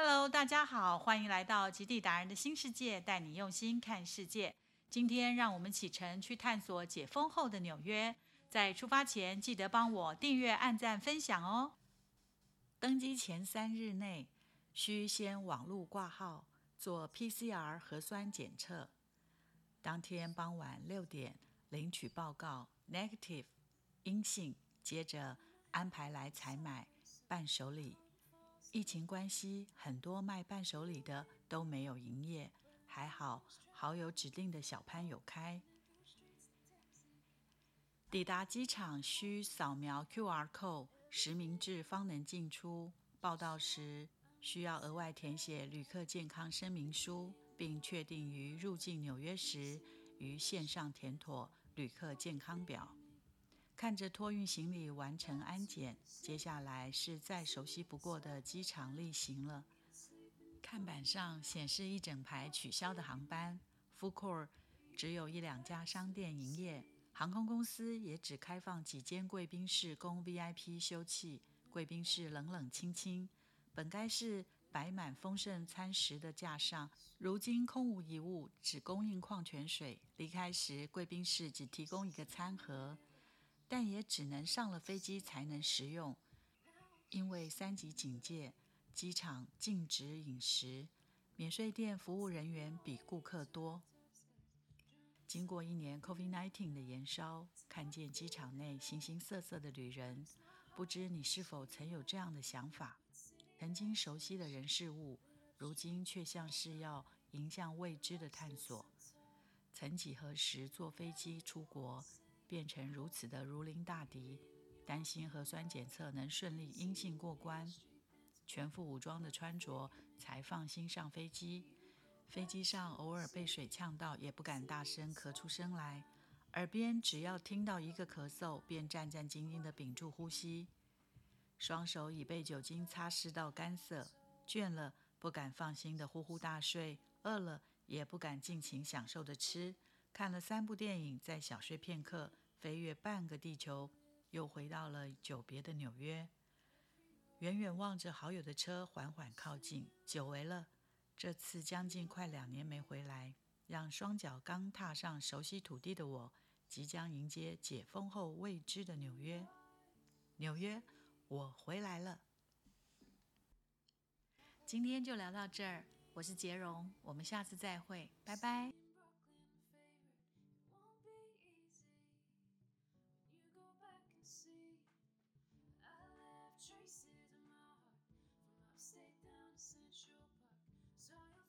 Hello，大家好，欢迎来到极地达人的新世界，带你用心看世界。今天让我们启程去探索解封后的纽约。在出发前，记得帮我订阅、按赞、分享哦。登机前三日内，需先网络挂号做 PCR 核酸检测。当天傍晚六点领取报告，negative 阴性，接着安排来采买伴手礼。疫情关系，很多卖伴手礼的都没有营业，还好好友指定的小潘有开。抵达机场需扫描 QR code 实名制方能进出。报到时需要额外填写旅客健康声明书，并确定于入境纽约时于线上填妥旅客健康表。看着托运行李完成安检，接下来是再熟悉不过的机场例行了。看板上显示一整排取消的航班，Full Core 只有一两家商店营业。航空公司也只开放几间贵宾室供 VIP 休憩，贵宾室冷冷清清。本该是摆满丰盛餐食的架上，如今空无一物，只供应矿泉水。离开时，贵宾室只提供一个餐盒，但也只能上了飞机才能食用，因为三级警戒，机场禁止饮食。免税店服务人员比顾客多。经过一年 COVID-19 的延烧，看见机场内形形色色的旅人，不知你是否曾有这样的想法？曾经熟悉的人事物，如今却像是要迎向未知的探索。曾几何时，坐飞机出国变成如此的如临大敌，担心核酸检测能顺利阴性过关，全副武装的穿着才放心上飞机。飞机上偶尔被水呛到，也不敢大声咳出声来，耳边只要听到一个咳嗽，便战战兢兢地屏住呼吸，双手已被酒精擦拭到干涩，倦了不敢放心地呼呼大睡，饿了也不敢尽情享受地吃。看了三部电影，再小睡片刻，飞越半个地球，又回到了久别的纽约。远远望着好友的车缓缓靠近，久违了。这次将近快两年没回来，让双脚刚踏上熟悉土地的我，即将迎接解封后未知的纽约。纽约，我回来了。今天就聊到这儿，我是杰荣，我们下次再会，拜拜。Essential Park. Saw your